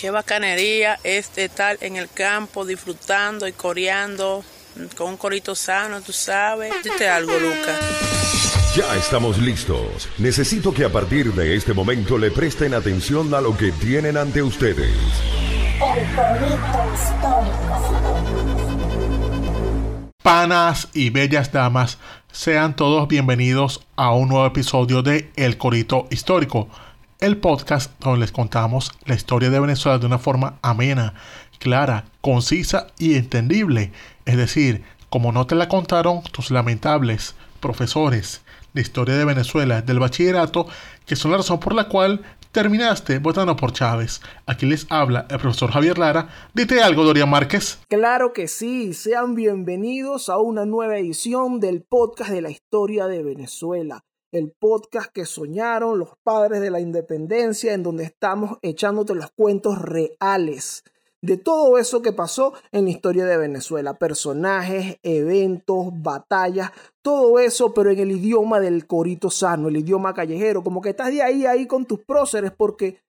Qué bacanería es estar en el campo disfrutando y coreando con un corito sano, tú sabes. Dite algo, Lucas. Ya estamos listos. Necesito que a partir de este momento le presten atención a lo que tienen ante ustedes. El corito histórico. Panas y bellas damas, sean todos bienvenidos a un nuevo episodio de El Corito Histórico, el podcast donde les contamos la historia de Venezuela de una forma amena, clara, concisa y entendible. Es decir, como no te la contaron tus lamentables profesores de historia de Venezuela del bachillerato, que son la razón por la cual terminaste votando por Chávez. Aquí les habla el profesor Javier Lara. Dite algo, Dorian Márquez. Claro que sí, sean bienvenidos a una nueva edición del podcast de la historia de Venezuela. El podcast que soñaron los padres de la independencia, en donde estamos echándote los cuentos reales de todo eso que pasó en la historia de Venezuela. Personajes, eventos, batallas, todo eso, pero en el idioma del corito sano, el idioma callejero. Como que estás de ahí, ahí con tus próceres, porque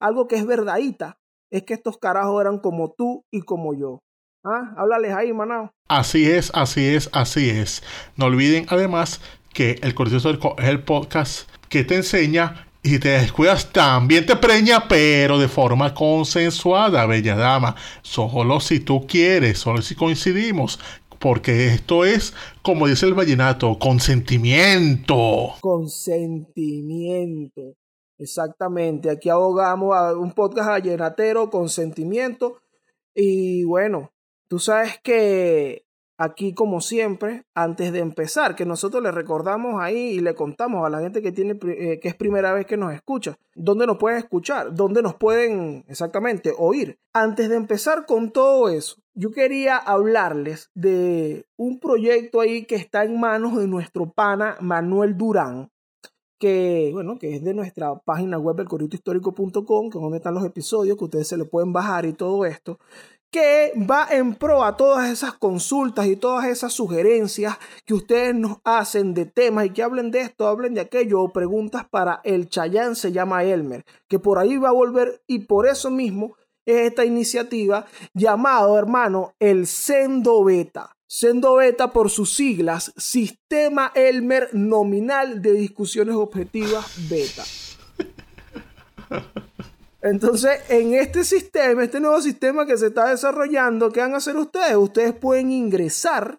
algo que es verdadita es que estos carajos eran como tú y como yo. ¿Ah? Háblales ahí, manao. Así es, así es, así es. No olviden además que el Histórico es el podcast que te enseña y te descuidas, también te preña, pero de forma consensuada, bella dama. Solo si tú quieres, solo si coincidimos. Porque esto es, como dice el vallenato, consentimiento. Consentimiento. Exactamente. Aquí abogamos a un podcast vallenatero, consentimiento. Y bueno, tú sabes que aquí como siempre, antes de empezar, que nosotros le recordamos ahí y le contamos a la gente que tiene eh, que es primera vez que nos escucha, dónde nos pueden escuchar, dónde nos pueden exactamente oír. Antes de empezar con todo eso, yo quería hablarles de un proyecto ahí que está en manos de nuestro pana Manuel Durán, que, bueno, que es de nuestra página web, elcoritohistórico.com, que es donde están los episodios, que ustedes se le pueden bajar y todo esto que va en pro a todas esas consultas y todas esas sugerencias que ustedes nos hacen de temas y que hablen de esto, hablen de aquello, o preguntas para el Chayán se llama Elmer, que por ahí va a volver y por eso mismo es esta iniciativa llamado, hermano, el Sendo Beta. Sendo Beta por sus siglas, Sistema Elmer Nominal de Discusiones Objetivas Beta. Entonces, en este sistema, este nuevo sistema que se está desarrollando, ¿qué van a hacer ustedes? Ustedes pueden ingresar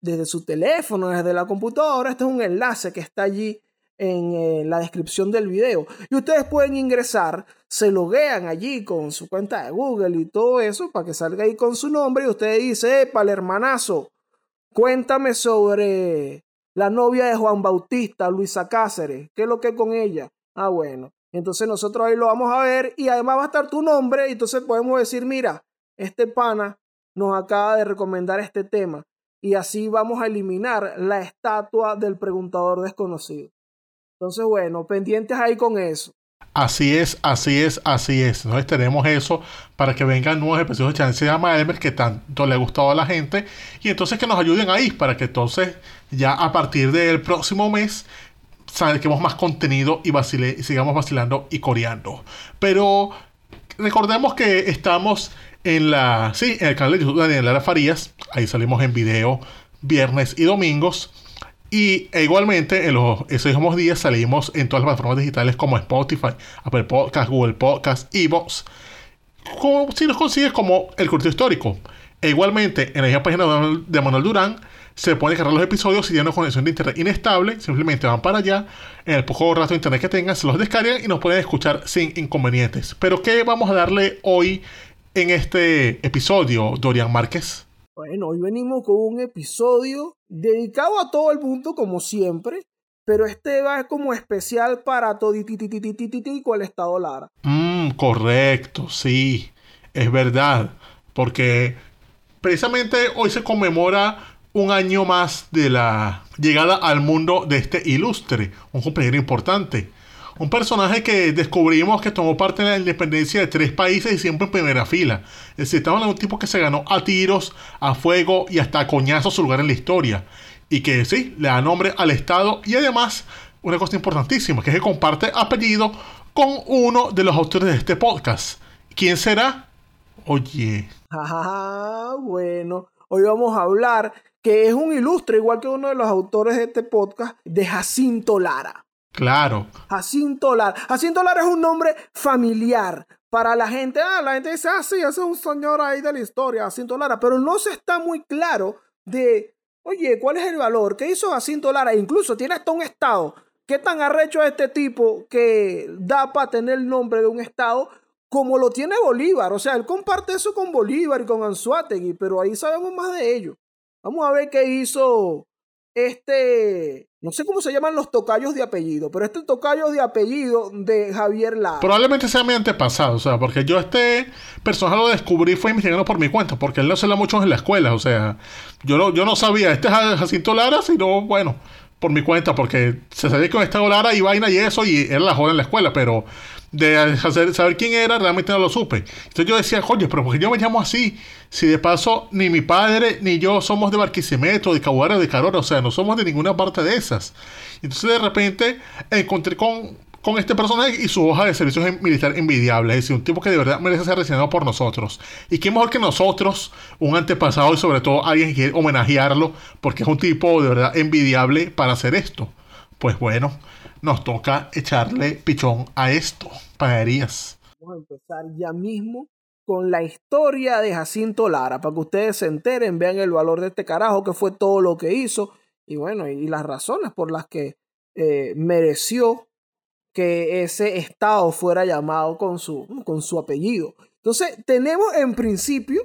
desde su teléfono, desde la computadora. Este es un enlace que está allí en eh, la descripción del video. Y ustedes pueden ingresar, se loguean allí con su cuenta de Google y todo eso para que salga ahí con su nombre y usted dice, epa, el hermanazo, cuéntame sobre la novia de Juan Bautista, Luisa Cáceres, ¿qué es lo que es con ella? Ah, bueno. Entonces nosotros ahí lo vamos a ver y además va a estar tu nombre y entonces podemos decir, mira, este pana nos acaba de recomendar este tema y así vamos a eliminar la estatua del preguntador desconocido. Entonces, bueno, pendientes ahí con eso. Así es, así es, así es. Entonces tenemos eso para que vengan nuevos episodios de Chance de Elmer que tanto le ha gustado a la gente. Y entonces que nos ayuden ahí para que entonces ya a partir del próximo mes saquemos más contenido y, y sigamos vacilando y coreando. Pero recordemos que estamos en la sí, en el canal de YouTube de Daniel Lara Farías. Ahí salimos en video viernes y domingos. Y e igualmente en los, esos mismos días salimos en todas las plataformas digitales como Spotify, Apple Podcast, Google Podcast, Evox. Si nos consigues como el curso histórico. E igualmente en la página de Manuel Durán se pueden cargar los episodios si tienen una conexión de internet inestable. Simplemente van para allá, en el poco rato de internet que tengan, se los descargan y nos pueden escuchar sin inconvenientes. Pero ¿qué vamos a darle hoy en este episodio, Dorian Márquez? Bueno, hoy venimos con un episodio dedicado a todo el mundo, como siempre. Pero este va como especial para todo con el Estado Lara. Mm, correcto, sí, es verdad. Porque precisamente hoy se conmemora un año más de la llegada al mundo de este ilustre, un compañero importante. Un personaje que descubrimos que tomó parte en la independencia de tres países y siempre en primera fila. Es decir, estamos hablando un tipo que se ganó a tiros, a fuego y hasta a coñazos su lugar en la historia. Y que sí, le da nombre al Estado y además, una cosa importantísima, que es que comparte apellido con uno de los autores de este podcast. ¿Quién será? Oye. Ah, bueno. Hoy vamos a hablar que es un ilustre, igual que uno de los autores de este podcast, de Jacinto Lara. Claro. Jacinto Lara. Jacinto Lara es un nombre familiar para la gente. Ah, la gente dice, ah, sí, ese es un señor ahí de la historia, Jacinto Lara. Pero no se está muy claro de, oye, ¿cuál es el valor? ¿Qué hizo Jacinto Lara? Incluso tiene hasta un estado. ¿Qué tan arrecho es este tipo que da para tener el nombre de un estado? como lo tiene Bolívar. O sea, él comparte eso con Bolívar y con Anzuategui, pero ahí sabemos más de ello. Vamos a ver qué hizo este, no sé cómo se llaman los tocayos de apellido, pero este tocayo de apellido de Javier Lara. Probablemente sea mi antepasado, o sea, porque yo este personaje lo descubrí fue investigando por mi cuenta, porque él no se la mucho en la escuela, o sea, yo no, yo no sabía, este es Jacinto Lara, sino, bueno, por mi cuenta, porque se sabía que estaba Lara y vaina y eso, y era la joda en la escuela, pero de hacer, saber quién era, realmente no lo supe. Entonces yo decía, coño, pero porque yo me llamo así? Si de paso ni mi padre ni yo somos de Barquisimeto, de Caguara, de Carora, o sea, no somos de ninguna parte de esas. Entonces de repente encontré con, con este personaje y su hoja de servicio militar envidiable, es decir, un tipo que de verdad merece ser reseñado por nosotros. Y qué mejor que nosotros, un antepasado y sobre todo alguien que quiere homenajearlo, porque es un tipo de verdad envidiable para hacer esto. Pues bueno, nos toca echarle pichón a esto, panaderías. Vamos a empezar ya mismo con la historia de Jacinto Lara, para que ustedes se enteren, vean el valor de este carajo, que fue todo lo que hizo, y bueno, y las razones por las que eh, mereció que ese estado fuera llamado con su, con su apellido. Entonces, tenemos en principio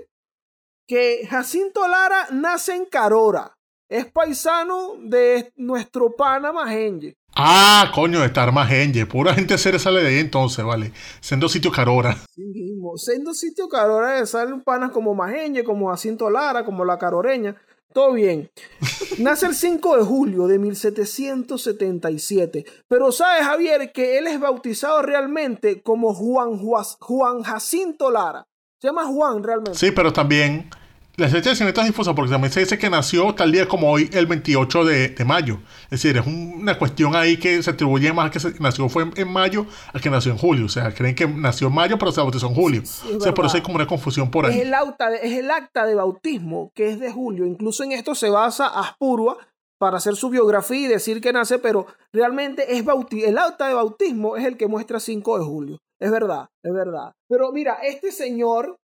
que Jacinto Lara nace en Carora, es paisano de nuestro pana Magenje. Ah, coño, estar Magenje. Pura gente seria sale de ahí entonces, vale. Siendo sitio Carora. Sí mismo. Siendo sitio Carora salen panas como Magenje, como Jacinto Lara, como la Caroreña. Todo bien. Nace el 5 de julio de 1777. Pero sabes, Javier, que él es bautizado realmente como Juan, Juan Jacinto Lara. Se llama Juan realmente. Sí, pero también la fecha de nacimiento es difusa porque también se dice que nació tal día como hoy, el 28 de, mayo. Es decir, es una cuestión ahí que se atribuye más a que nació fue en, mayo a que nació en julio. O sea, creen que nació en mayo pero se bautizó en julio. o sea, por eso hay como una confusión por ahí. Es el, acta de, es el acta de bautismo que es de julio. Incluso en esto se basa Aspurua para hacer su biografía y decir que nace, pero realmente es el acta de bautismo es el que muestra 5 de julio. Es verdad, es verdad. Pero mira, este señor,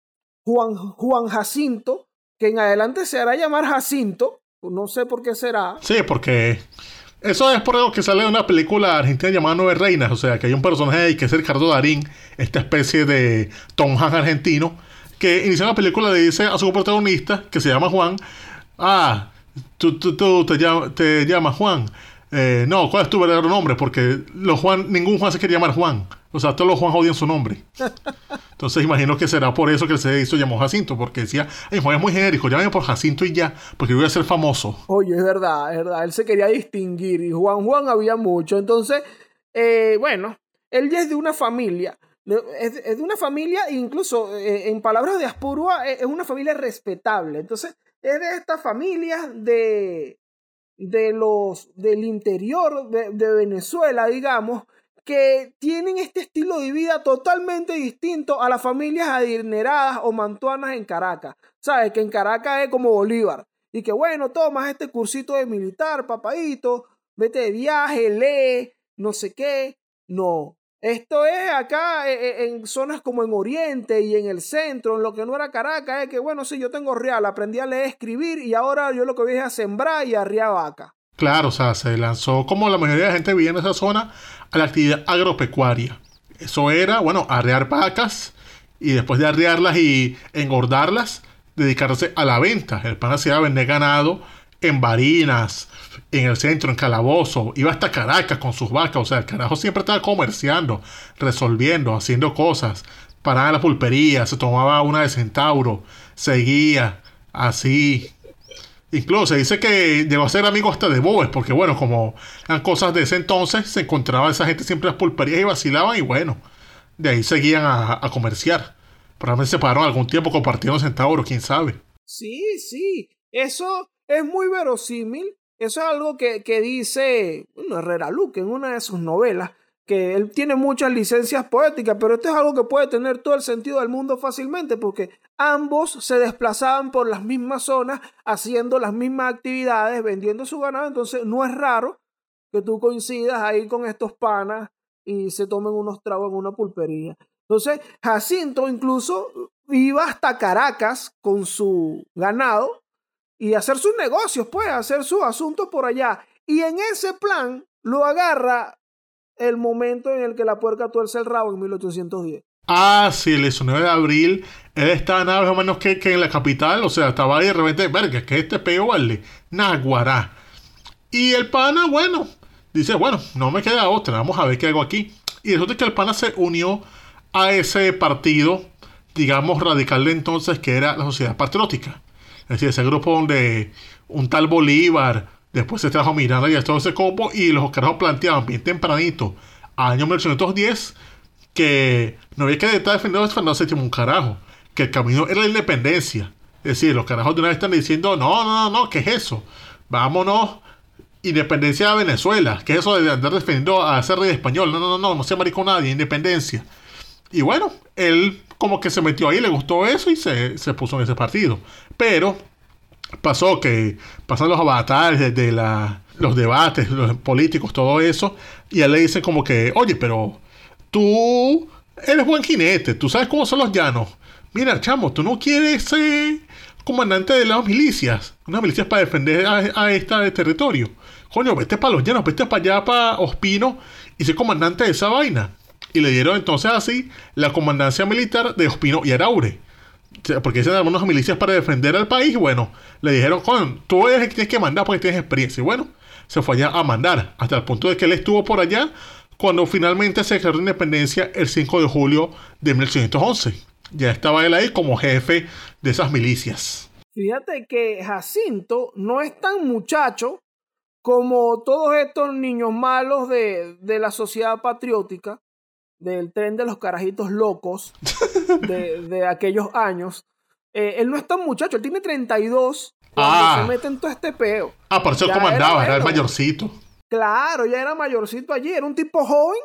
Juan, Juan Jacinto, que en adelante se hará llamar Jacinto. No sé por qué será. Sí, porque eso es por algo que sale de una película argentina llamada Nueve Reinas. O sea, que hay un personaje ahí que es Ricardo Darín, esta especie de Tom Hanks argentino, que inicia la película le dice a su protagonista, que se llama Juan, ah, tú, tú, te, te llamas Juan. Eh, no, ¿cuál es tu verdadero nombre? Porque los Juan, ningún Juan se quiere llamar Juan. O sea, todos los Juan odian su nombre. Entonces imagino que será por eso que se hizo llamó Jacinto, porque decía, ay, Juan es muy genérico, llámame por Jacinto y ya, porque voy a ser famoso. Oye, es verdad, es verdad, él se quería distinguir y Juan Juan había mucho. Entonces, eh, bueno, él ya es de una familia, es, de una familia, incluso eh, en palabras de Aspurua, es una familia respetable. Entonces, es de esta familia de, de los del interior de, Venezuela, digamos, que tienen este estilo de vida totalmente distinto a las familias adineradas o mantuanas en Caracas. ¿Sabes? Que en Caracas es como Bolívar. Y que bueno, tomas este cursito de militar, papadito, vete de viaje, lee, no sé qué. No, esto es acá eh, eh, en zonas como en Oriente y en el centro, en lo que no era Caracas, es que bueno, sí, yo tengo real, aprendí a leer, escribir y ahora yo lo que voy es a sembrar y a vaca. Claro, o sea, se lanzó como la mayoría de la gente vivía en esa zona a la actividad agropecuaria. Eso era, bueno, arrear vacas y después de arrearlas y engordarlas, dedicarse a la venta. El pan hacía vender ganado en Barinas, en el centro, en Calabozo, iba hasta Caracas con sus vacas, o sea, el carajo siempre estaba comerciando, resolviendo, haciendo cosas, paraba en la pulpería, se tomaba una de centauro, seguía, así. Incluso se dice que llegó a ser amigo hasta de Bobes, porque bueno, como eran cosas de ese entonces, se encontraba esa gente siempre en las pulperías y vacilaban y bueno, de ahí seguían a, a comerciar. Probablemente se pararon algún tiempo compartiendo centauro, quién sabe. Sí, sí, eso es muy verosímil eso es algo que, dice bueno, Herrera Luque en una de sus novelas, que él tiene muchas licencias poéticas, pero esto es algo que puede tener todo el sentido del mundo fácilmente, porque ambos se desplazaban por las mismas zonas, haciendo las mismas actividades, vendiendo su ganado, entonces no es raro que tú coincidas ahí con estos panas y se tomen unos tragos en una pulpería. Entonces, Jacinto incluso iba hasta Caracas con su ganado y hacer sus negocios, pues, hacer sus asuntos por allá. Y en ese plan lo agarra el momento en el que la puerca tuerce el rabo en 1810. Ah, sí, el 19 de abril, él estaba nada más o menos que, en la capital, o sea, estaba ahí de repente, verga, que este peo vale, naguará. Y el pana, bueno, dice, bueno, no me queda otra, vamos a ver qué hago aquí. Y resulta que el pana se unió a ese partido, digamos, radical de entonces, que era la Sociedad Patriótica. Es decir, ese grupo donde un tal Bolívar, Después se trajo Miranda y todo ese combo y los carajos planteaban bien tempranito, año 1810, que no había que estar defendiendo a Fernando VII un carajo, que el camino era la independencia. Es decir, los carajos de una vez están diciendo, no, no, no, no, ¿qué es eso? Vámonos, independencia de Venezuela. ¿Qué es eso de andar defendiendo a ser rey español? No, no, no, no, no se maricó nadie, independencia. Y bueno, él como que se metió ahí, le gustó eso y se, se puso en ese partido. Pero pasó que pasan los avatares de, la, los debates, los políticos, todo eso, y él le dicen como que, oye, pero tú eres buen jinete, tú sabes cómo son los llanos. Mira, chamo, tú no quieres ser comandante de las milicias, unas milicias para defender a, este territorio. Coño, vete para los llanos, vete para allá, para Ospino, y ser comandante de esa vaina. Y le dieron entonces así la comandancia militar de Ospino y Araure porque se algunas milicias para defender al país, bueno, le dijeron, Juan, tú eres el que tienes que mandar porque tienes experiencia. Y bueno, se fue allá a mandar, hasta el punto de que él estuvo por allá cuando finalmente se declaró independencia el 5 de julio de 1811. Ya estaba él ahí como jefe de esas milicias. Fíjate que Jacinto no es tan muchacho como todos estos niños malos de, de la sociedad patriótica del tren de los carajitos locos de, aquellos años. Eh, él no es tan muchacho, él tiene 32 cuando ah. se mete en todo este peo. Ah, por eso comandaba, era, el mayorcito. Claro, ya era mayorcito allí, era un tipo joven,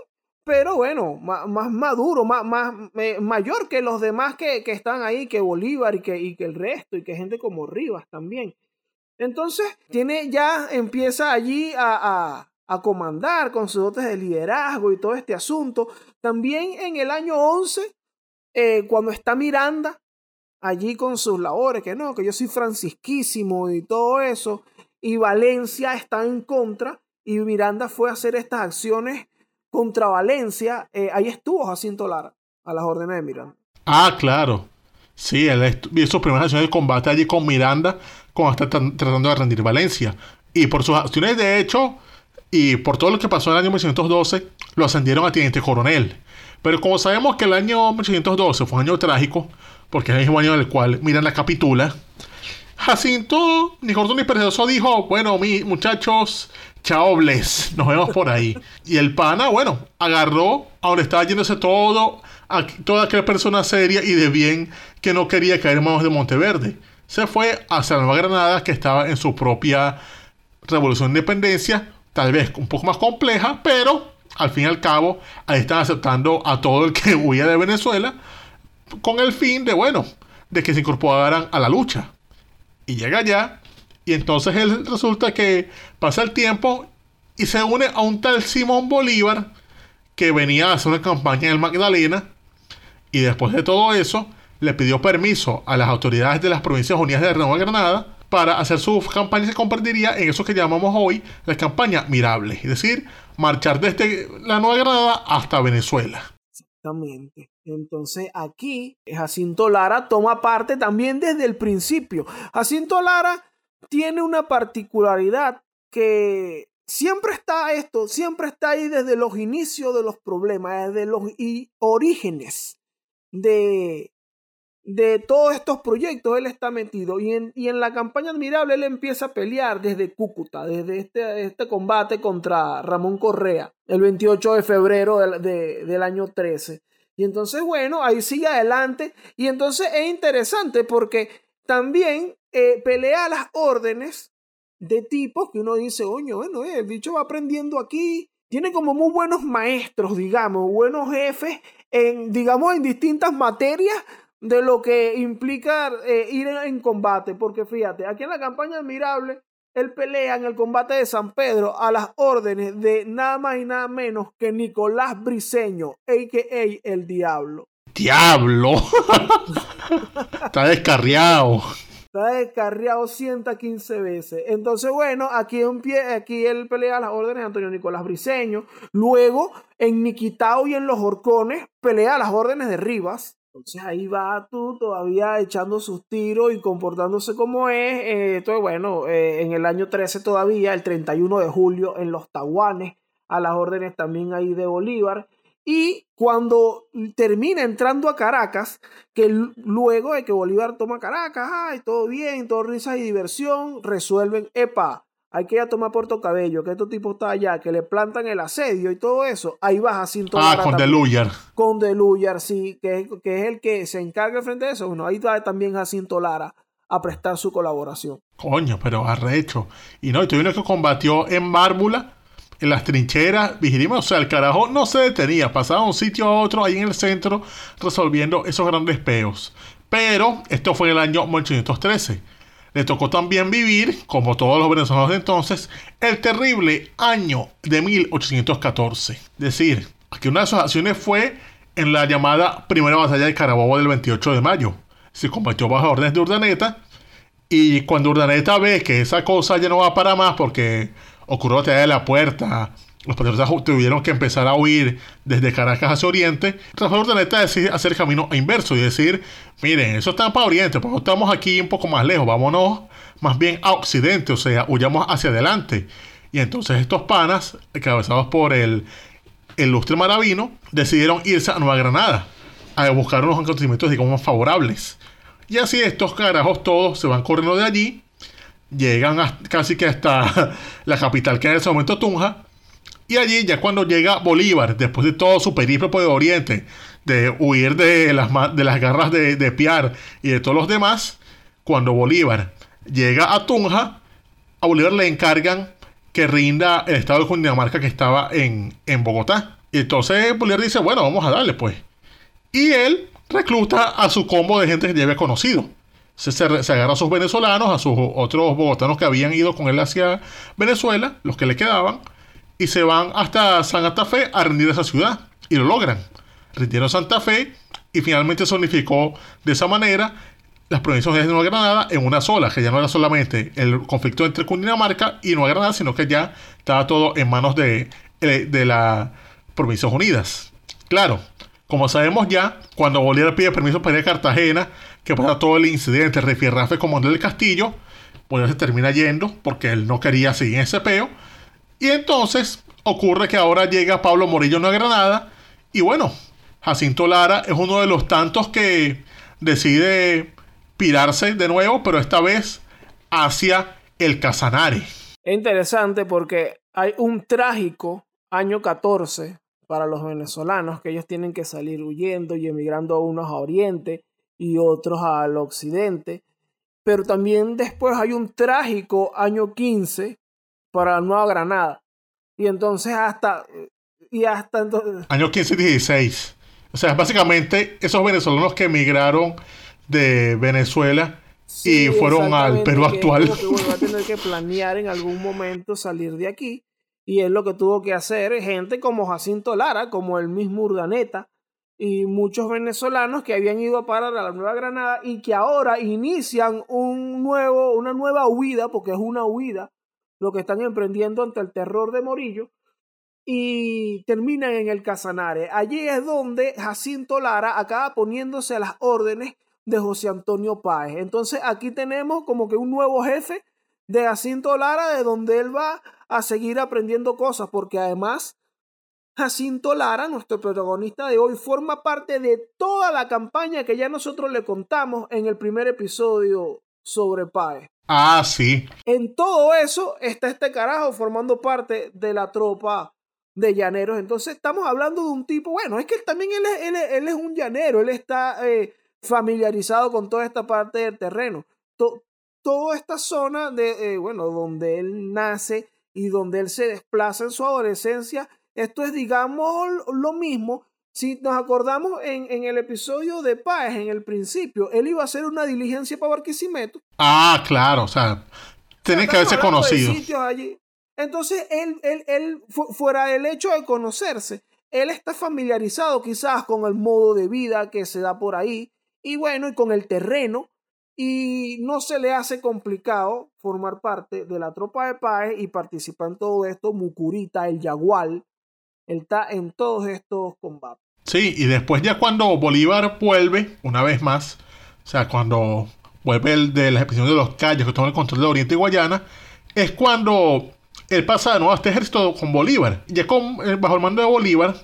pero bueno, más, maduro, más, más mayor que los demás que, que, están ahí, que Bolívar y que, y que el resto, y que gente como Rivas también. Entonces, tiene ya, empieza allí a, a comandar con sus dotes de liderazgo y todo este asunto. También en el año 11, eh, cuando está Miranda allí con sus labores, que no, que yo soy francisquísimo y todo eso, y Valencia está en contra, y Miranda fue a hacer estas acciones contra Valencia, eh, ahí estuvo Jacinto Lara, a las órdenes de Miranda. Ah, claro. Sí, él hizo primeras acciones de combate allí con Miranda, cuando está tratando de rendir Valencia. Y por sus acciones, de hecho, y por todo lo que pasó en el año 1812, lo ascendieron a teniente coronel. Pero como sabemos que el año 1812 fue un año trágico, porque es el mismo año en el cual Miranda capitula, Jacinto, ni corto ni perezoso, dijo, bueno, mi, muchachos, chao bless, nos vemos por ahí. Y el pana, bueno, agarró a estaba yéndose todo, a, toda aquella persona seria y de bien que no quería caer en manos de Monteverde. Se fue hacia la Nueva Granada, que estaba en su propia revolución de independencia, tal vez un poco más compleja, pero al fin y al cabo ahí están aceptando a todo el que huía de Venezuela con el fin de, bueno, de que se incorporaran a la lucha. Y llega allá y entonces él resulta que pasa el tiempo y se une a un tal Simón Bolívar que venía a hacer una campaña en el Magdalena y después de todo eso le pidió permiso a las autoridades de las Provincias Unidas de Nueva Granada para hacer su campaña se convertiría en eso que llamamos hoy la campaña Mirable, es decir, marchar desde la Nueva Granada hasta Venezuela. Exactamente. Entonces aquí Jacinto Lara toma parte también desde el principio. Jacinto Lara tiene una particularidad que siempre está esto, siempre está ahí desde los inicios de los problemas, desde los orígenes de, de todos estos proyectos él está metido y en, y en, la campaña admirable él empieza a pelear desde Cúcuta, desde este, este combate contra Ramón Correa, el 28 de febrero del, año 13. Y entonces, bueno, ahí sigue adelante y entonces es interesante porque también eh, pelea las órdenes de tipos que uno dice, oño, bueno, eh, el bicho va aprendiendo aquí tiene como muy buenos maestros, digamos, buenos jefes en, digamos, en distintas materias de lo que implica eh, ir en, combate. Porque fíjate, aquí en la campaña admirable, él pelea en el combate de San Pedro a las órdenes de nada más y nada menos que Nicolás Briseño, a.k.a. el Diablo. ¡Diablo! Está descarriado. Está descarriado 115 veces. Entonces, bueno, aquí, en pie, aquí él pelea a las órdenes de Antonio Nicolás Briseño. Luego, en Niquitao y en Los Horcones, pelea a las órdenes de Rivas. Entonces ahí va tú todavía echando sus tiros y comportándose como es. Eh, entonces, bueno, eh, en el año 13 todavía, el 31 de julio, en los Tahuanes, a las órdenes también ahí de Bolívar. Y cuando termina entrando a Caracas, que luego de que Bolívar toma Caracas, ay, todo bien, todo risas y diversión, resuelven, epa, hay que ir a tomar Puerto Cabello, que este tipo está allá, que le plantan el asedio y todo eso, ahí vas Jacinto Ah, con Deluyar. Con Deluyar, sí, que, que, es el que se encarga frente a eso. Bueno, ahí va también Jacinto Lara a prestar su colaboración. Coño, pero arrecho. Y no, y tuvieron que combatió en Mármula, en las trincheras, vigilamos, o sea, el carajo no se detenía, pasaba de un sitio a otro ahí en el centro resolviendo esos grandes peos. Pero esto fue en el año 1813 le tocó también vivir, como todos los venezolanos de entonces, el terrible año de 1814. Es decir, que una de sus acciones fue en la llamada Primera Batalla de Carabobo del 28 de mayo. Se combatió bajo órdenes de Urdaneta y cuando Urdaneta ve que esa cosa ya no va para más porque ocurrió la batalla de la puerta, los patriotas tuvieron que empezar a huir desde Caracas hacia Oriente. Rafael Urdaneta decide hacer camino inverso y decir, miren, eso está para Oriente, pues estamos aquí un poco más lejos, vámonos más bien a Occidente, o sea, huyamos hacia adelante. Y entonces estos panas, encabezados por el ilustre Maravino, decidieron irse a Nueva Granada a buscar unos acontecimientos, digamos, más favorables. Y así estos carajos todos se van corriendo de allí, llegan casi que hasta la capital que en ese momento Tunja, y allí, ya cuando llega Bolívar, después de todo su periplo por el Oriente, de huir de las, de las garras de, de Piar y de todos los demás, cuando Bolívar llega a Tunja, a Bolívar le encargan que rinda el estado de Cundinamarca que estaba en, en Bogotá. Y entonces Bolívar dice, bueno, vamos a darle pues. Y él recluta a su combo de gente que ya había conocido. Se, se, se, agarra a sus venezolanos, a sus otros bogotanos que habían ido con él hacia Venezuela, los que le quedaban, y se van hasta Santa Fe a rendir esa ciudad. Y lo logran. Rindieron Santa Fe y finalmente se unificó de esa manera las provincias de Nueva Granada en una sola, que ya no era solamente el conflicto entre Cundinamarca y Nueva Granada, sino que ya estaba todo en manos de, eh, de las Provincias Unidas. Claro, como sabemos ya, cuando Bolívar pide permiso para ir a Cartagena, que pasa todo el incidente, el refierrafe como del castillo, Bolívar se termina yendo porque él no quería seguir ese peo y entonces ocurre que ahora llega Pablo Morillo a Granada y bueno, Jacinto Lara es uno de los tantos que decide pirarse de nuevo, pero esta vez hacia el Casanare. Es interesante porque hay un trágico año 14 para los venezolanos que ellos tienen que salir huyendo y emigrando unos a Oriente y otros al Occidente. Pero también después hay un trágico año 15 para la Nueva Granada. Y entonces hasta... Y hasta entonces... Año 15 16. O sea, básicamente esos venezolanos que emigraron de Venezuela y fueron al Perú actual. Que, va a tener que planear en algún momento salir de aquí. Y es lo que tuvo que hacer gente como Jacinto Lara, como el mismo Urdaneta, y muchos venezolanos que habían ido a parar a la Nueva Granada y que ahora inician un nuevo, una nueva huida, porque es una huida, lo que están emprendiendo ante el terror de Morillo y terminan en el Casanare. Allí es donde Jacinto Lara acaba poniéndose a las órdenes de José Antonio Páez. Entonces aquí tenemos como que un nuevo jefe de Jacinto Lara de donde él va a seguir aprendiendo cosas porque además Jacinto Lara, nuestro protagonista de hoy, forma parte de toda la campaña que ya nosotros le contamos en el primer episodio sobre Páez. Ah, sí. En todo eso está este carajo formando parte de la tropa de llaneros. Entonces estamos hablando de un tipo, bueno, es que también él es, es, un llanero, él está eh, familiarizado con toda esta parte del terreno. toda esta zona de, eh, bueno, donde él nace y donde él se desplaza en su adolescencia esto es, digamos, lo mismo. Si nos acordamos en, en el episodio de Páez, en el principio, él iba a hacer una diligencia para Barquisimeto. Ah, claro, o sea, tiene que haberse conocido. allí. Entonces, él, él, él, fu- fuera del hecho de conocerse, él está familiarizado quizás con el modo de vida que se da por ahí y bueno, y con el terreno y no se le hace complicado formar parte de la tropa de Páez y participar en todo esto. Mucurita, el Yagual, él está en todos estos combates. Sí, y después ya cuando Bolívar vuelve, una vez más, o sea, cuando vuelve el de la expedición de los Cayos, que toma el control de Oriente y Guayana, es cuando él pasa de nuevo a este ejército con Bolívar. Ya con, eh, bajo el mando de Bolívar,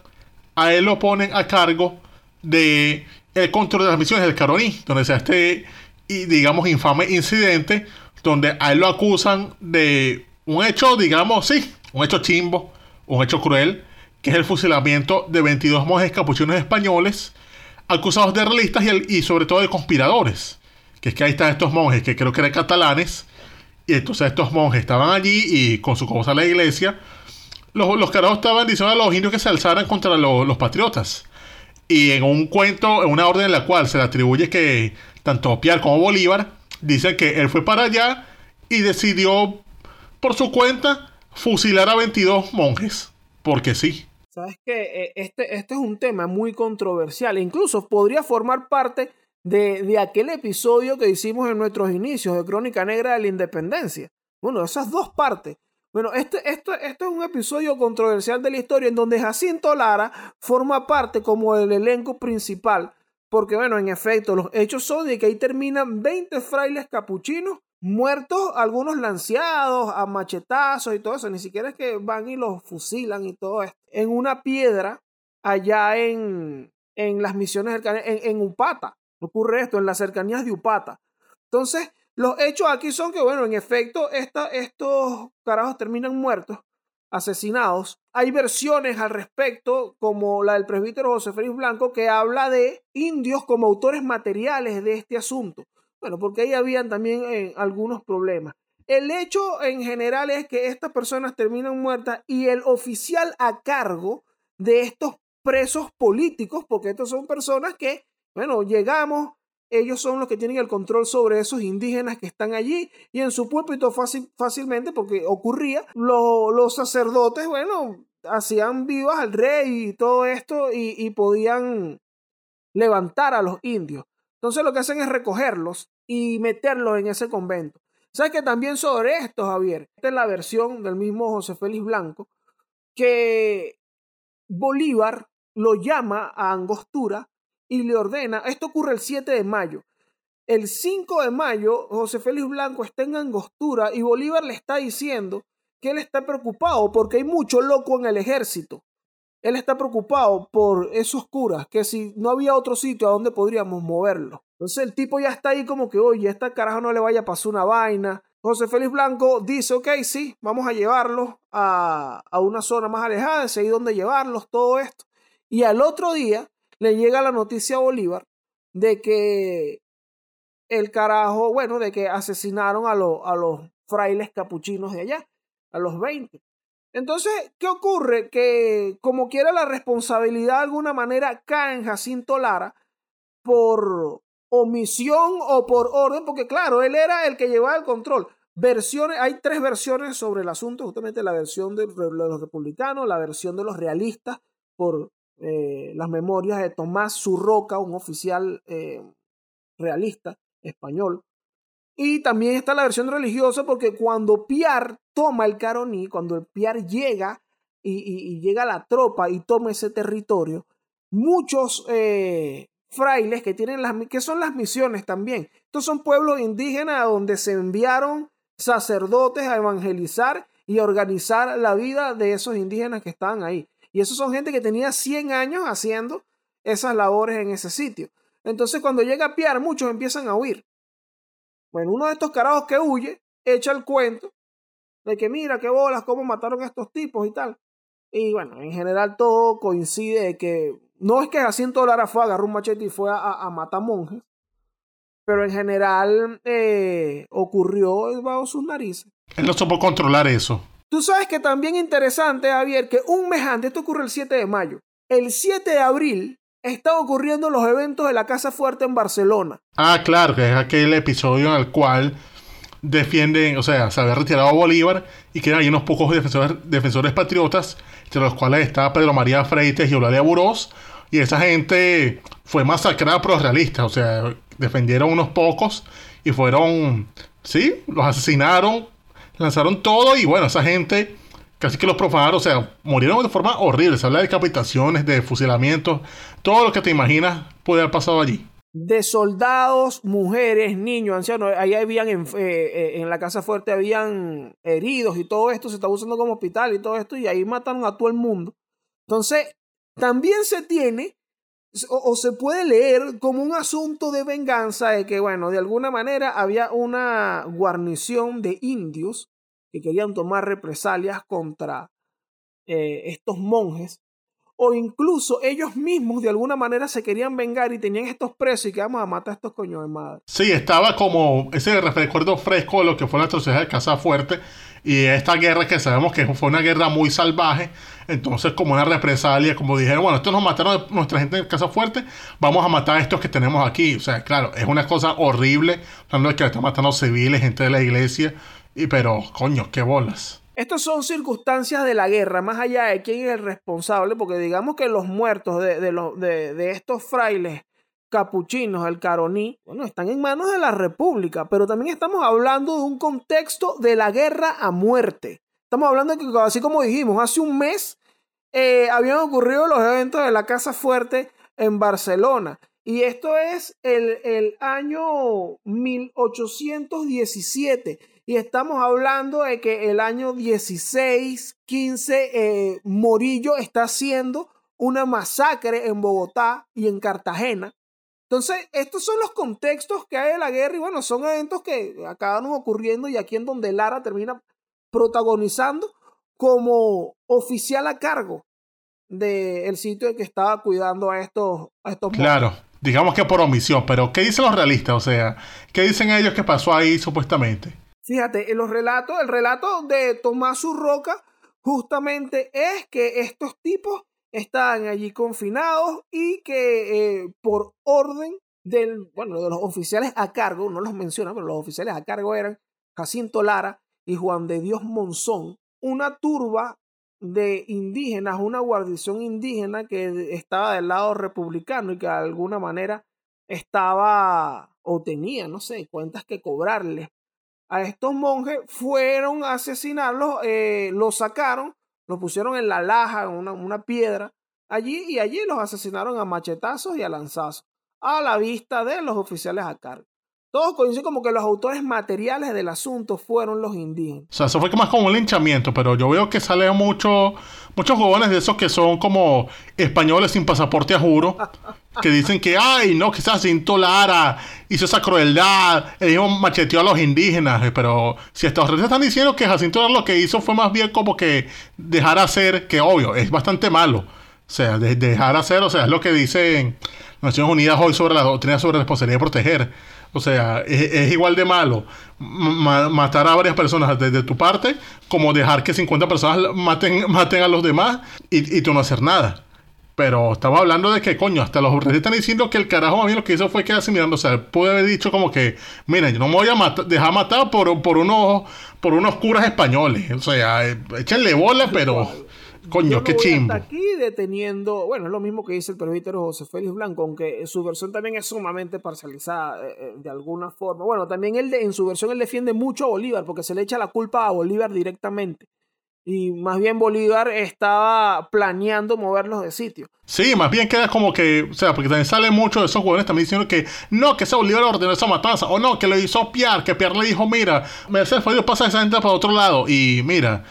a él lo ponen a cargo de el control de las misiones del Caroní, donde se da este, digamos, infame incidente, donde a él lo acusan de un hecho, digamos, sí, un hecho chimbo, un hecho cruel, que es el fusilamiento de 22 monjes capuchinos españoles acusados de realistas y, sobre todo de conspiradores. Que es que ahí están estos monjes que creo que eran catalanes. Y entonces estos monjes estaban allí y con su cosa la iglesia. Los, los carajos estaban diciendo a los indios que se alzaran contra lo- los patriotas. Y en un cuento, en una orden en la cual se le atribuye que tanto Piar como Bolívar dicen que él fue para allá y decidió por su cuenta fusilar a 22 monjes. Porque sí. Sabes que este, este es un tema muy controversial. Incluso podría formar parte de, de aquel episodio que hicimos en nuestros inicios de Crónica Negra de la Independencia. Bueno, esas dos partes. Bueno, este, es un episodio controversial de la historia en donde Jacinto Lara forma parte como el elenco principal. Porque, bueno, en efecto, los hechos son de que ahí terminan 20 frailes capuchinos muertos, algunos lanceados a machetazos y todo eso. Ni siquiera es que van y los fusilan y todo esto. En una piedra allá en, en las misiones cercanas, en, en Upata. Ocurre esto, en las cercanías de Upata. Entonces, los hechos aquí son que, bueno, en efecto, esta, estos carajos terminan muertos, asesinados. Hay versiones al respecto, como la del presbítero José Félix Blanco, que habla de indios como autores materiales de este asunto. Bueno, porque ahí habían también eh, algunos problemas. El hecho en general es que estas personas terminan muertas y el oficial a cargo de estos presos políticos, porque estos son personas que, bueno, llegamos, ellos son los que tienen el control sobre esos indígenas que están allí y en su púlpito fácil, fácilmente, porque ocurría, lo- los sacerdotes, bueno, hacían vivas al rey y todo esto y podían levantar a los indios. Entonces lo que hacen es recogerlos y meterlos en ese convento. ¿Sabes que también sobre esto, Javier? Esta es la versión del mismo José Félix Blanco, que Bolívar lo llama a Angostura y le ordena, esto ocurre el 7 de mayo, el 5 de mayo José Félix Blanco está en Angostura y Bolívar le está diciendo que él está preocupado porque hay mucho loco en el ejército. Él está preocupado por esos curas, que si no había otro sitio a donde podríamos moverlo. Entonces el tipo ya está ahí como que, oye, esta carajo no le vaya a pasar una vaina. José Félix Blanco dice, ok, sí, vamos a llevarlos a, a una zona más alejada, es ahí donde llevarlos, todo esto. Y al otro día le llega la noticia a Bolívar de que el carajo, bueno, de que asesinaron a, los a los frailes capuchinos de allá, a los 20. Entonces, ¿qué ocurre? Que como quiera la responsabilidad de alguna manera cae en Jacinto Lara por omisión o por orden, porque claro, él era el que llevaba el control. Versiones, hay tres versiones sobre el asunto, justamente la versión de, los republicanos, la versión de los realistas por eh, las memorias de Tomás Zurroca, un oficial eh, realista español. Y también está la versión religiosa porque cuando Piar toma el Caroní, cuando el Piar llega y, llega la tropa y toma ese territorio, muchos eh, frailes que tienen las que son las misiones también. Estos son pueblos indígenas donde se enviaron sacerdotes a evangelizar y a organizar la vida de esos indígenas que estaban ahí. Y esos son gente que tenía 100 años haciendo esas labores en ese sitio. Entonces cuando llega Piar, muchos empiezan a huir. Bueno, uno de estos carajos que huye echa el cuento de que mira qué bolas, cómo mataron a estos tipos y tal. Y bueno, en general todo coincide de que no es que Jacinto Lara fue, agarró un machete y fue a, a matar monjes, pero en general eh, ocurrió bajo sus narices. Él no supo controlar eso. Tú sabes que también interesante, Javier, que un mes antes, esto ocurre el 7 de mayo, el 7 de abril están ocurriendo los eventos de la Casa Fuerte en Barcelona. Ah, claro, que es aquel episodio en el cual defienden, o sea, se había retirado Bolívar y quedan ahí unos pocos defensores, defensores patriotas, entre los cuales está Pedro María Freites y Eulalia Burós, y esa gente fue masacrada por los realistas, o sea, defendieron unos pocos y fueron, sí, los asesinaron, lanzaron todo y bueno, esa gente casi que los profanaron, o sea, murieron de forma horrible, se habla de decapitaciones, de fusilamientos, todo lo que te imaginas puede haber pasado allí de soldados, mujeres, niños, ancianos. Ahí habían en, eh, eh, en, la Casa Fuerte habían heridos y todo esto se está usando como hospital y todo esto y ahí mataron a todo el mundo. Entonces, también se tiene o, o, se puede leer como un asunto de venganza de que, bueno, de alguna manera había una guarnición de indios que querían tomar represalias contra eh, estos monjes o incluso ellos mismos de alguna manera se querían vengar y tenían estos presos y que vamos a matar a estos coños de madre. Sí, estaba como ese recuerdo fresco de lo que fue la atrocidad de Casa Fuerte y esta guerra que sabemos que fue una guerra muy salvaje, entonces como una represalia, como dijeron, bueno, estos nos mataron nuestra gente en Casa Fuerte, vamos a matar a estos que tenemos aquí, o sea, claro, es una cosa horrible, hablando de que están matando civiles, gente de la iglesia, y pero, coño, qué bolas. Estas son circunstancias de la guerra, más allá de quién es el responsable, porque digamos que los muertos de, de, estos frailes capuchinos, el caroní, bueno, están en manos de la República, pero también estamos hablando de un contexto de la guerra a muerte. Estamos hablando de que, así como dijimos, hace un mes eh, habían ocurrido los eventos de la Casa Fuerte en Barcelona. Y esto es el, el año 1817. Y estamos hablando de que el año 16, 15, eh, Morillo está haciendo una masacre en Bogotá y en Cartagena. Entonces, estos son los contextos que hay de la guerra y bueno, son eventos que acaban ocurriendo y aquí en donde Lara termina protagonizando como oficial a cargo del sitio que estaba cuidando a estos, a estos Claro, digamos que por omisión, pero ¿qué dicen los realistas? O sea, ¿qué dicen ellos que pasó ahí supuestamente? Fíjate, en los relatos, el relato de Tomás Urroca justamente es que estos tipos estaban allí confinados y que eh, por orden del, bueno, de los oficiales a cargo, no los menciona, pero los oficiales a cargo eran Jacinto Lara y Juan de Dios Monzón, una turba de indígenas, una guarnición indígena que estaba del lado republicano y que de alguna manera estaba o tenía, no sé, cuentas que cobrarles a estos monjes, fueron a asesinarlos, eh, los sacaron, los pusieron en la laja, en una, una, piedra, allí y allí los asesinaron a machetazos y a lanzazos, a la vista de los oficiales a cargo. Todos coinciden como que los autores materiales del asunto fueron los indígenas. O sea, eso fue más como un linchamiento, pero yo veo que salen mucho, muchos jóvenes de esos que son como españoles sin pasaporte a juro, que dicen que, ay, no, que Jacinto Lara hizo esa crueldad, él dijo macheteó a los indígenas, pero si estos están diciendo que Jacinto Lara lo que hizo fue más bien como que dejar hacer, que obvio, es bastante malo. O sea, dejar hacer, o sea, es lo que dicen Naciones Unidas hoy sobre la doctrina sobre responsabilidad de proteger o sea, es, igual de malo matar a varias personas desde tu parte como dejar que 50 personas maten, maten a los demás y, tú no hacer nada. Pero estaba hablando de que, coño, hasta los reyes están diciendo que el carajo a mí lo que hizo fue quedarse mirando. O sea, puede haber dicho como que, miren, yo no me voy a dejar matar por, por, unos, por unos curas españoles. O sea, eh, échenle bola, pero Coño, qué chimbo. aquí deteniendo, bueno, es lo mismo que dice el presbítero José Félix Blanco, aunque su versión también es sumamente parcializada eh, eh, de alguna forma. Bueno, también él en su versión él defiende mucho a Bolívar porque se le echa la culpa a Bolívar directamente. Y más bien Bolívar estaba planeando moverlos de sitio. Sí, más bien queda como que, o sea, porque también sale mucho de esos jóvenes también diciendo que no, que ese Bolívar ordenó esa matanza, o no, que lo hizo Piar, que Piar le dijo, mira, Mercedes Fabio pasa esa gente para otro lado, y mira,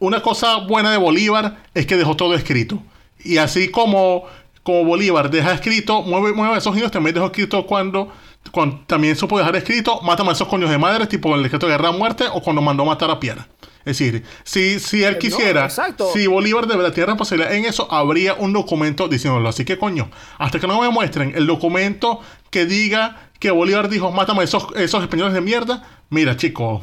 una cosa buena de Bolívar es que dejó todo escrito. Y así como, como Bolívar deja escrito, mueve, mueve esos niños, también dejó escrito cuando, cuando también supo dejar escrito, mátame a esos coños de madre, tipo el decreto de guerra a muerte, o cuando mandó matar a Piedra. Es decir, si, si él eh, quisiera, si Bolívar de verdad tiene responsabilidad en eso, habría un documento diciéndolo. Así que, coño, hasta que no me muestren el documento que diga que Bolívar dijo, mátame a esos, esos españoles de mierda, mira, chico,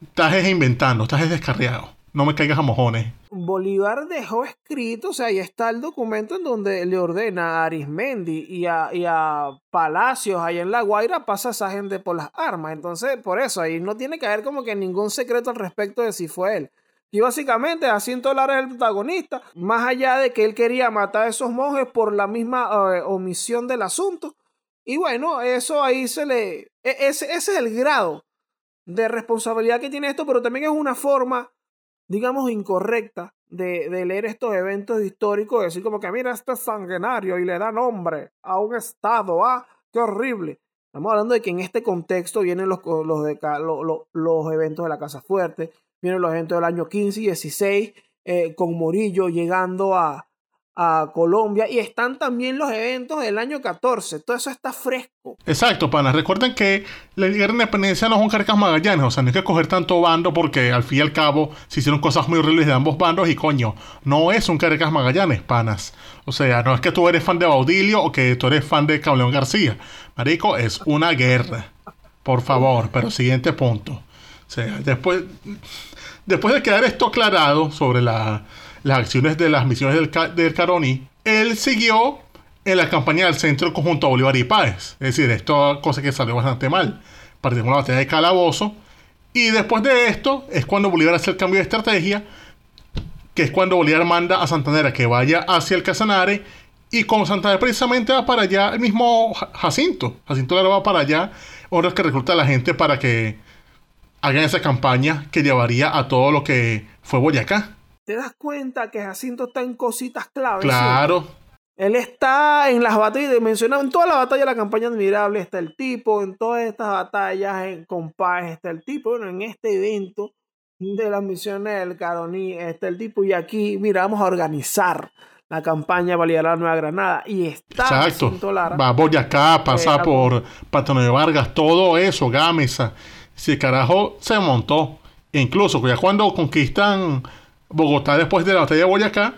estás inventando, estás descarriado. no me caigas a mojones. Bolívar dejó escrito, o sea, ahí está el documento en donde le ordena a Arismendi y a, y a Palacios, ahí en La Guaira, pasa esa gente por las armas. Entonces, por eso, ahí no tiene que haber como que ningún secreto al respecto de si fue él. Y básicamente Jacinto Lara es el protagonista, más allá de que él quería matar a esos monjes por la misma eh, omisión del asunto. Y bueno, eso ahí se le... e- Ese, ese es el grado de responsabilidad que tiene esto, pero también es una forma, digamos, incorrecta de, de leer estos eventos históricos, decir como que mira este sanguinario y le da nombre a un estado, ah, qué horrible. Estamos hablando de que en este contexto vienen los, los, de, los eventos de la Casa Fuerte, vienen los eventos del año 15 y 16, eh, con Morillo llegando a, a Colombia, y están también los eventos del año 14, todo eso está fresco. Exacto, panas. Recuerden que la guerra de independencia no es un carcas magallanes, o sea, no hay que coger tanto bando porque al fin y al cabo se hicieron cosas muy horribles de ambos bandos y coño, no es un carcas magallanes, panas. O sea, no es que tú eres fan de Baudilio o que tú eres fan de Cableón García. Marico, es una guerra. Por favor, pero siguiente punto. O sea, después, después de quedar esto aclarado sobre la- las acciones de las misiones del, Ca- del Caroní, él siguió en la campaña del Centro Conjunto Bolívar y Páez. Es decir, esto cosa que salió bastante mal. Partimos la batalla de Calabozo. Y después de esto es cuando Bolívar hace el cambio de estrategia, que es cuando Bolívar manda a Santander a que vaya hacia el Casanare. Y con Santander precisamente va para allá el mismo Ja- Jacinto. Jacinto Lara va para allá, ahora que recluta a la gente para que hagan esa campaña que llevaría a todo lo que fue Boyacá. ¿Te das cuenta que Jacinto está en cositas claves? Claro. Él está en las batallas, mencionado en toda la batalla de la campaña admirable está el tipo, en todas estas batallas en compás está el tipo, bueno, en este evento de las misiones del Caroní está el tipo y aquí, mira, vamos a organizar la campaña Valía la Nueva Granada y está Exacto. Jacinto Lara. Va a Boyacá, pasa Eh, por Patrón de Vargas, todo eso, Gámeza. Si carajo se montó. E incluso ya cuando conquistan Bogotá después de la batalla de Boyacá,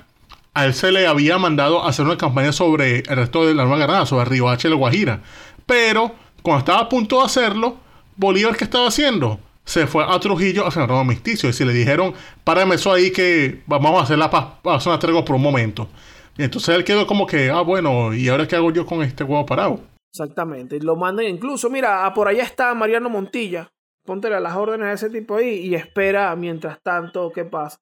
a él se le había mandado hacer una campaña sobre el resto de la Nueva Granada, sobre Río H y la Guajira. Pero cuando estaba a punto de hacerlo, Bolívar, ¿qué estaba haciendo? Se fue a Trujillo a firmar un armisticio. Y si le dijeron, párame eso ahí que vamos a hacer la paz, vamos a hacer tregua por un momento. Y entonces él quedó como que, ah, bueno, ¿y ahora qué hago yo con este huevo parado? Exactamente, lo mandan incluso, mira, ah, por allá está Mariano Montilla, póntele las órdenes a ese tipo ahí y espera mientras tanto qué pasa.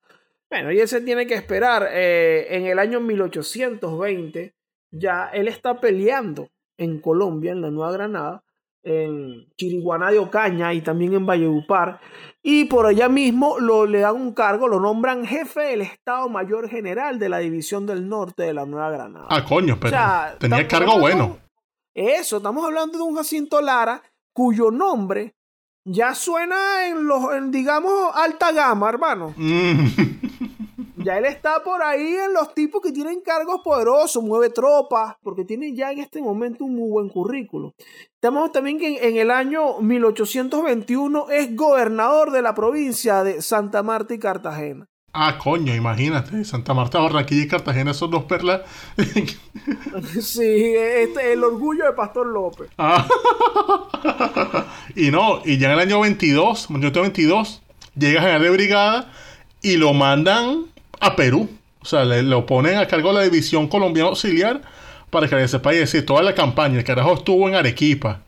Bueno, y él se tiene que esperar. eh, en el año 1820, ya él está peleando en Colombia, en la Nueva Granada, en Chiriguaná de Ocaña y también en Valledupar. Y por allá mismo lo, le dan un cargo, lo nombran jefe del Estado Mayor General de la División del Norte de la Nueva Granada. Ah, coño, pero O sea, tenía cargo bueno. Eso, estamos hablando de un Jacinto Lara cuyo nombre ya suena en los, en, digamos, alta gama, hermano. Mm, Ya él está por ahí en los tipos que tienen cargos poderosos, mueve tropas, porque tiene ya en este momento un muy buen currículo. Estamos también que en, en el año 1821 es gobernador de la provincia de Santa Marta y Cartagena. Ah, coño, imagínate. Santa Marta, Barranquilla y Cartagena son dos perlas. Sí, este, el orgullo de Pastor López. Ah. y no, y ya en el año 22, 1822, llega general de brigada y lo mandan a Perú. O sea, le, lo ponen a cargo de la división colombiana auxiliar para que sepa y decir toda la campaña. El carajo estuvo en Arequipa,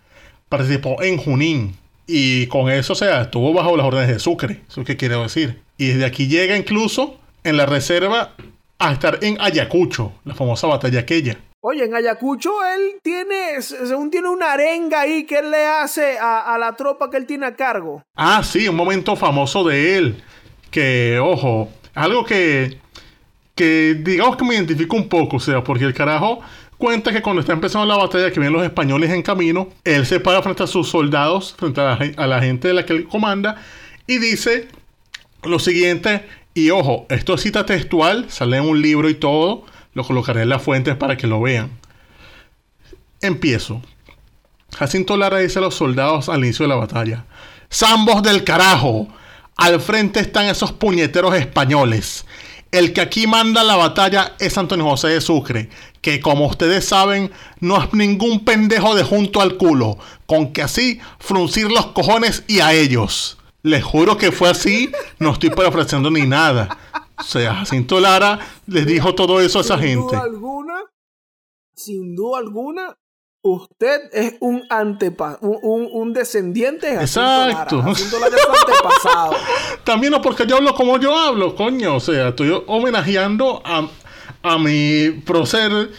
participó en Junín. Y con eso, o sea, estuvo bajo las órdenes de Sucre. Eso es que quiero decir. Y desde aquí llega incluso en la reserva a estar en Ayacucho, la famosa batalla aquella. Oye, en Ayacucho él tiene, según tiene una arenga ahí que él le hace a, a la tropa que él tiene a cargo. Ah, sí, un momento famoso de él. Que, ojo, algo que, que digamos que me identifico un poco, o sea, porque el carajo cuenta que cuando está empezando la batalla, que vienen los españoles en camino, él se para frente a sus soldados, frente a la, gente de la que él comanda, y dice lo siguiente, y ojo, esto es cita textual, sale en un libro y todo, lo colocaré en las fuentes para que lo vean. Empiezo. Jacinto Lara dice a los soldados al inicio de la batalla: ¡Zambos del carajo! Al frente están esos puñeteros españoles. El que aquí manda la batalla es Antonio José de Sucre, que como ustedes saben, no es ningún pendejo de junto al culo, con que así fruncir los cojones y a ellos. Les juro que fue así, no estoy parafraseando ni nada. O sea, Jacinto Lara les dijo todo eso a esa sin gente. duda alguna, sin duda alguna, usted es un antepa un, un, un descendiente de Jacinto Exacto. Lara. Antepasado. También no porque yo hablo como yo hablo, coño. O sea, estoy homenajeando a, a mi prócer,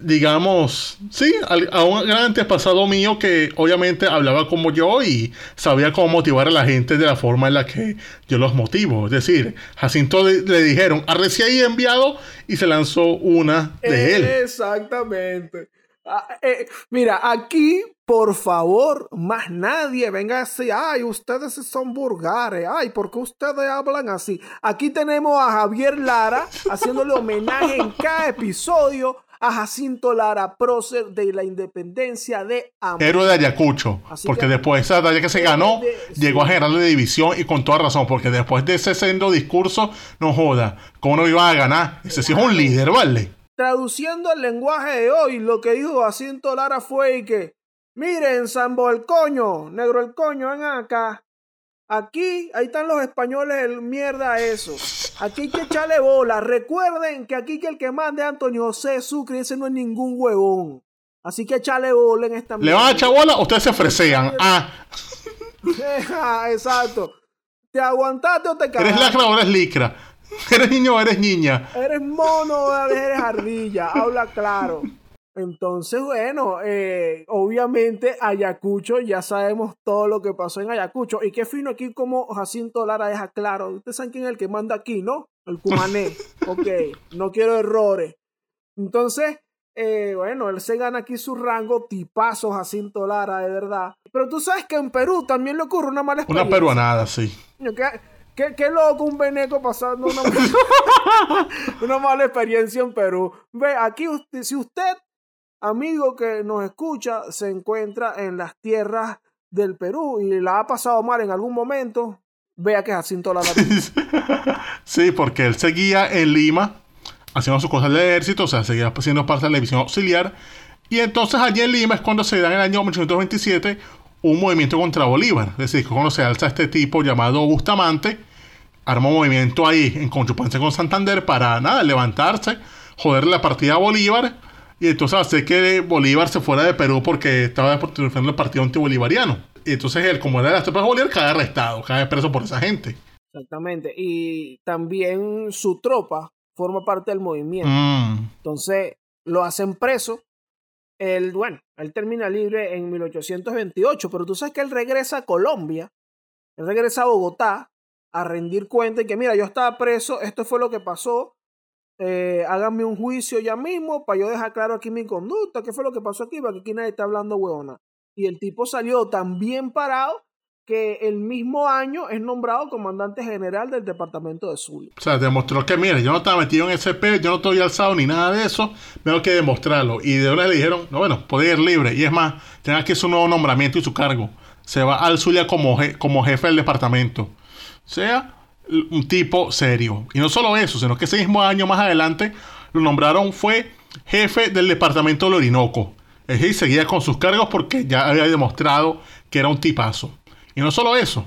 digamos, sí, a un gran antepasado mío que obviamente hablaba como yo y sabía cómo motivar a la gente de la forma en la que yo los motivo. Es decir, Jacinto le, le dijeron, arrecié ahí enviado y se lanzó una de él. Exactamente. Ah, eh, mira, aquí, por favor, más nadie venga a decir, ay, ustedes son vulgares, ay, ¿por qué ustedes hablan así? Aquí tenemos a Javier Lara haciéndole homenaje en cada episodio a Jacinto Lara, prócer de la independencia de América. Héroe de Ayacucho, Así porque que- después de esa batalla que se ganó, de- llegó a general de división y con toda razón, porque después de ese sendo discurso, no joda, ¿cómo no iban a ganar? Ese sí es un líder, ¿vale? Traduciendo el lenguaje de hoy, lo que dijo Jacinto Lara fue y que, miren, Sambo el coño, negro el coño, ven acá. Aquí, ahí están los españoles, el mierda eso. Aquí hay que echarle bola. Recuerden que aquí que el que mande es Antonio José Sucre, ese no es ningún huevón. Así que echarle bola en esta ¿Le van a echar bola? Ustedes se fresean. Ah, Exacto. ¿Te aguantaste o te ¿eres cagaste? lacra o eres licra? ¿Eres niño o eres niña? Eres mono o eres ardilla, habla claro. Entonces, bueno, eh, obviamente Ayacucho, ya sabemos todo lo que pasó en Ayacucho. Y qué fino aquí como Jacinto Lara deja claro. Ustedes saben quién es el que manda aquí, ¿no? El cumané. Ok, no quiero errores. Entonces, eh, bueno, él se gana aquí su rango, tipazo Jacinto Lara, de verdad. Pero tú sabes que en Perú también le ocurre una mala Una experiencia. peruanada, sí. Coño, ¿Qué, qué, loco un veneco pasando una, una mala experiencia en Perú. Ve, aquí usted, si usted, amigo que nos escucha, se encuentra en las tierras del Perú y la ha pasado mal en algún momento, vea que Jacinto Lara. Sí, porque él seguía en Lima haciendo sus cosas del ejército, o sea, seguía siendo parte de la división auxiliar. Y entonces allí en Lima es cuando se da en el año 1827 un movimiento contra Bolívar. Es decir, cuando se alza este tipo llamado Bustamante, arma un movimiento ahí en conchupancia con Santander para nada, levantarse, joderle la partida a Bolívar y entonces hacer que Bolívar se fuera de Perú porque estaba defendiendo el partido antibolivariano. Y entonces él, como era de las tropas de Bolívar, cae arrestado, cae preso por esa gente. Exactamente. Y también su tropa forma parte del movimiento. Mm. Entonces lo hacen preso. Él, bueno, él termina libre en 1828, pero tú sabes que él regresa a Colombia, él regresa a Bogotá a rendir cuenta y que mira, yo estaba preso, esto fue lo que pasó, eh, háganme un juicio ya mismo para yo dejar claro aquí mi conducta, qué fue lo que pasó aquí, para que aquí nadie está hablando huevona. Y el tipo salió tan bien parado que el mismo año es nombrado comandante general del departamento de Zulia. O sea, demostró que, mire, yo no estaba metido en ese peo, yo no estoy alzado ni nada de eso, tengo que demostrarlo. Y de una le dijeron, no, bueno, puede ir libre. Y es más, tenga aquí su nuevo nombramiento y su cargo. Se va al Zulia como, como jefe del departamento. O sea, un tipo serio. Y no solo eso, sino que ese mismo año más adelante lo nombraron, fue jefe del departamento del Orinoco. Es decir, seguía con sus cargos porque ya había demostrado que era un tipazo. Y no solo eso,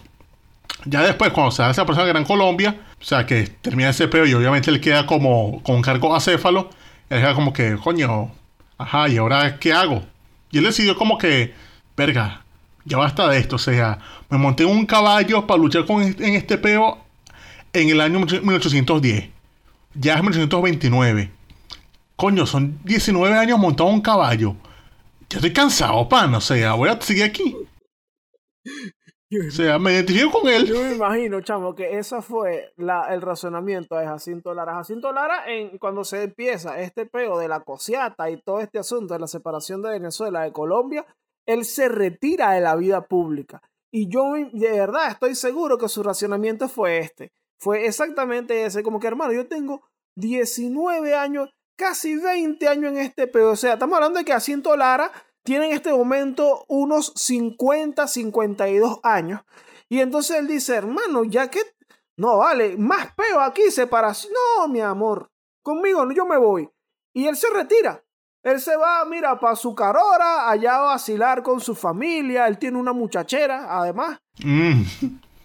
ya después, cuando se hace la persona de Gran Colombia, o sea, que termina ese peo y obviamente él queda como con cargo acéfalo, él queda como que, coño, ajá, ¿y ahora qué hago? Y él decidió como que, verga, ya basta de esto, o sea, me monté un caballo para luchar con, en este peo en el año 1810. Ya es 1829. Coño, son 19 años montado un caballo. Ya estoy cansado, pan, o sea, voy a seguir aquí. O sea, me identifico con él. Yo me imagino, chamo, que ese fue la, el razonamiento de Jacinto Lara. Jacinto Lara, en, cuando se empieza este peo de la cosiata y todo este asunto de la separación de Venezuela de Colombia, él se retira de la vida pública. Y yo de verdad estoy seguro que su racionamiento fue este. Fue exactamente ese. Como que, hermano, yo tengo 19 años, casi 20 años en este peo. O sea, estamos hablando de que Jacinto Lara tiene en este momento unos 50, 52 años. Y entonces él dice, hermano, ya que... No, vale, más peo aquí, separación. No, mi amor, conmigo yo me voy. Y él se retira. Él se va, mira, para su carora, allá a vacilar con su familia. Él tiene una muchachera, además. Mm.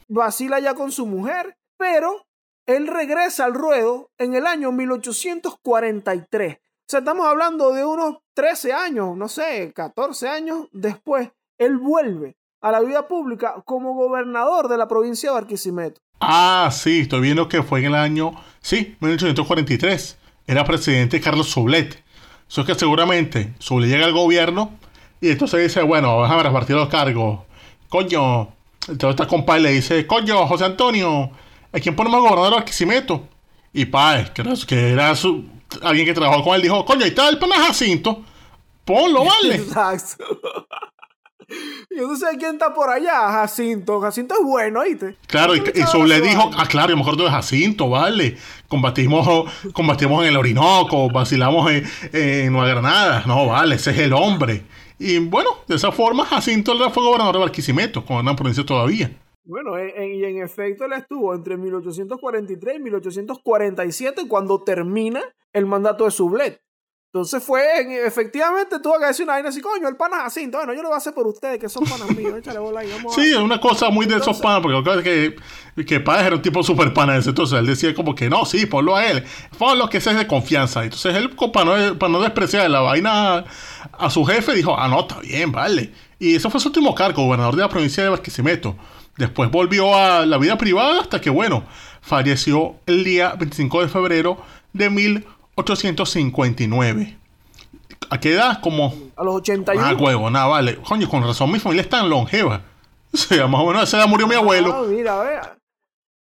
vacila ya con su mujer, pero él regresa al ruedo en el año 1843. Estamos hablando de unos 13 años, no sé, 14 años después, él vuelve a la vida pública como gobernador de la provincia de Barquisimeto. Ah, sí, estoy viendo que fue en el año, sí, 1843. Era presidente Carlos Sublet. Eso es que seguramente Sublet llega al gobierno y entonces dice, bueno, déjame repartir los cargos. Coño, entonces esta compa le dice, coño, José Antonio, ¿a quién ponemos gobernador de Barquisimeto? Y Páez, que era su, alguien que trabajó con él, dijo, coño, ahí está el pana Jacinto. Ponlo, vale. Exacto. Yo no sé quién está por allá, Jacinto. Jacinto es bueno, ¿oíste? Claro, y, y Sublet dijo, ah, claro, yo me acuerdo de Jacinto, vale. Combatimos, combatimos en el Orinoco, vacilamos en, en Nueva Granada. No, vale, ese es el hombre. Y bueno, de esa forma Jacinto fue gobernador de Barquisimeto, con una provincia todavía. Bueno, en- y en efecto él estuvo entre 1843 y 1847 cuando termina el mandato de Sublet. Entonces fue, en- efectivamente tuvo que decir una vaina así, coño, el pana Jacinto, bueno, yo lo voy a hacer por ustedes, que son panas míos, échale bola ahí, vamos a- Sí, es una cosa muy de esos panas, porque que, que Páez era un tipo súper pana ese, entonces él decía como que no, sí, ponlo a él, ponlo que es de confianza. Entonces él, para no, para no despreciar la vaina a su jefe, dijo, ah, no, está bien, vale. Y eso fue su último cargo, gobernador de la provincia de Barquisimeto. Después volvió a la vida privada hasta que, bueno, falleció el día 25 de febrero de 1859. ¿A qué edad? Como A los 81. Ah, huevo, nada, vale. Coño, con razón mi familia es tan longeva. O sea, más o menos a esa edad murió mi Ah, abuelo. mira, vea.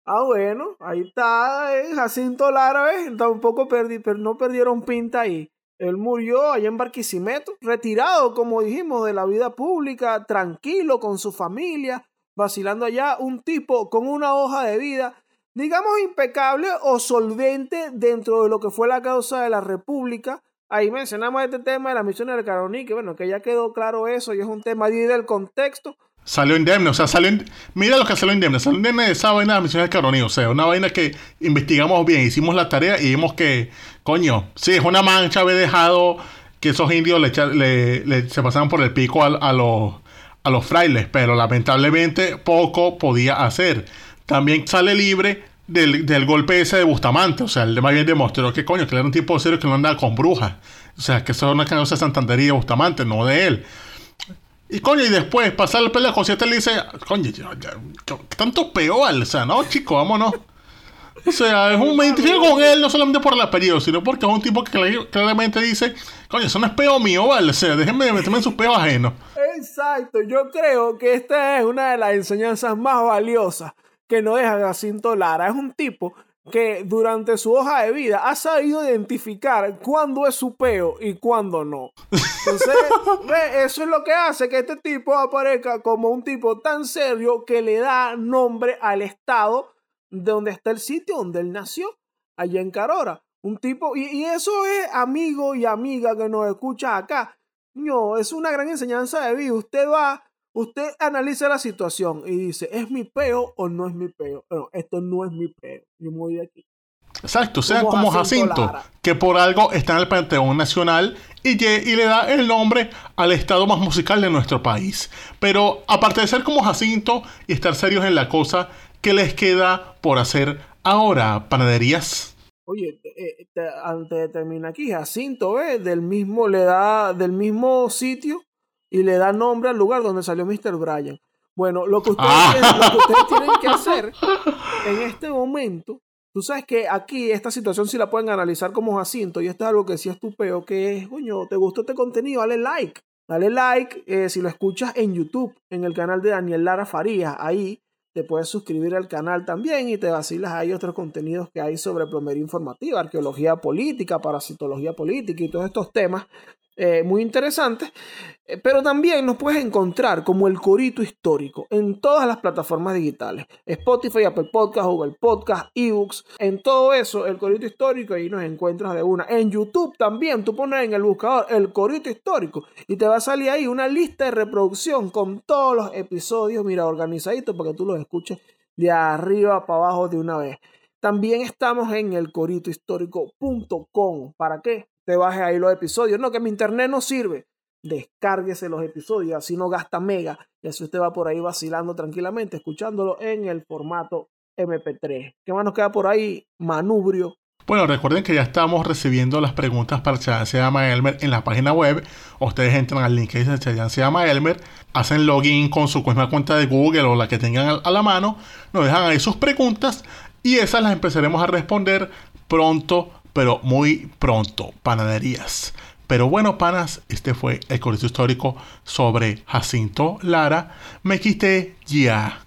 Ah, bueno, ahí está eh, Jacinto Lara, ¿ves? Tampoco perdi, pero no perdieron pinta ahí. Él murió allá en Barquisimeto, retirado, como dijimos, de la vida pública, tranquilo con su familia, vacilando allá, un tipo con una hoja de vida, digamos, impecable o solvente dentro de lo que fue la causa de la República. Ahí mencionamos este tema de la misión del Caroní, que bueno, que ya quedó claro eso y es un tema ahí del contexto. Salió indemne, o sea, salió. Mira lo que salió indemne. Salió indemne de esa vaina de la misión del Caroní. O sea, una vaina que investigamos bien, hicimos la tarea y vimos que, coño, sí, es una mancha haber dejado que esos indios le, se pasaban por el pico al- a, los, a los frailes, pero lamentablemente poco podía hacer. También sale libre del, del golpe ese de Bustamante. O sea, él más bien demostró que, coño, que era un tipo serio que no andaba con brujas. O sea, que eso es una causa de Santandería de Bustamante, no de él. Y coño, y después pasar el pelea con siete le dice, coño, ya, ¿qué tanto peor? O sea, no, chico, vámonos. O sea, es un, me identifico con él no solamente por el apellido, sino porque es un tipo que cl- claramente dice, coño, eso no es peo mío, ¿vale? O sea, déjenme meterme en sus peos ajenos. Exacto, yo creo que esta es una de las enseñanzas más valiosas que nos deja Jacinto Lara. Es un tipo que durante su hoja de vida ha sabido identificar cuándo es su peo y cuándo no. Entonces, ve, eso es lo que hace que este tipo aparezca como un tipo tan serio que le da nombre al estado de donde está el sitio donde él nació, allá en Carora. Un tipo, y, y eso es amigo y amiga que nos escucha acá. No, es una gran enseñanza de vida. Usted va, usted analiza la situación y dice, ¿es mi peo o no es mi peo? No, esto no es mi peo. Yo me voy de aquí. Exacto, sean Como como Jacinto Jacinto, que por algo está en el Panteón Nacional y, y le da el nombre al estado más musical de nuestro país. Pero aparte de ser como Jacinto y estar serios en la cosa, ¿qué les queda por hacer ahora, panaderías? Oye, eh, te- antes de terminar aquí, Jacinto, ¿ves? Del mismo, le da, del mismo sitio y le da nombre al lugar donde salió Mr. Bryan. Bueno, lo que ustedes, Ah. tienen, lo que ustedes tienen que hacer en este momento, tú sabes que aquí esta situación sí la pueden analizar como Jacinto, y esto es algo que sí es tu peo, que es, coño, ¿te gustó este contenido? Dale like. Dale like eh, si lo escuchas en YouTube, en el canal de Daniel Lara Farías, ahí te puedes suscribir al canal también y te vacilas. Ahí otros contenidos que hay sobre plomería informativa, arqueología política, parasitología política y todos estos temas eh, muy interesantes. Eh, pero también nos puedes encontrar como el Corito Histórico en todas las plataformas digitales. Spotify, Apple Podcast, Google Podcast, eBooks. En todo eso, el Corito Histórico, ahí nos encuentras de una. En YouTube también, tú pones en el buscador el Corito Histórico y te va a salir ahí una lista de reproducción con todos los episodios, mira, organizaditos para que tú los escuches de arriba para abajo de una vez. También estamos en el coritohistórico.com. ¿Para qué? Te bajes ahí los episodios. No, que mi internet no sirve. descárguese los episodios, así no gasta mega y así usted va por ahí vacilando tranquilamente, escuchándolo en el formato MP3. ¿Qué más nos queda por ahí? Manubrio. Bueno, recuerden que ya estamos recibiendo las preguntas para Chayan se llama Elmer en la página web. Ustedes entran al link que dice se llama Elmer, hacen login con su cuenta de Google o la que tengan a la mano, nos dejan ahí sus preguntas y esas las empezaremos a responder pronto, pero muy pronto. Panaderías. Pero bueno, panas, este fue el correo histórico sobre Jacinto Lara. Me quité ya.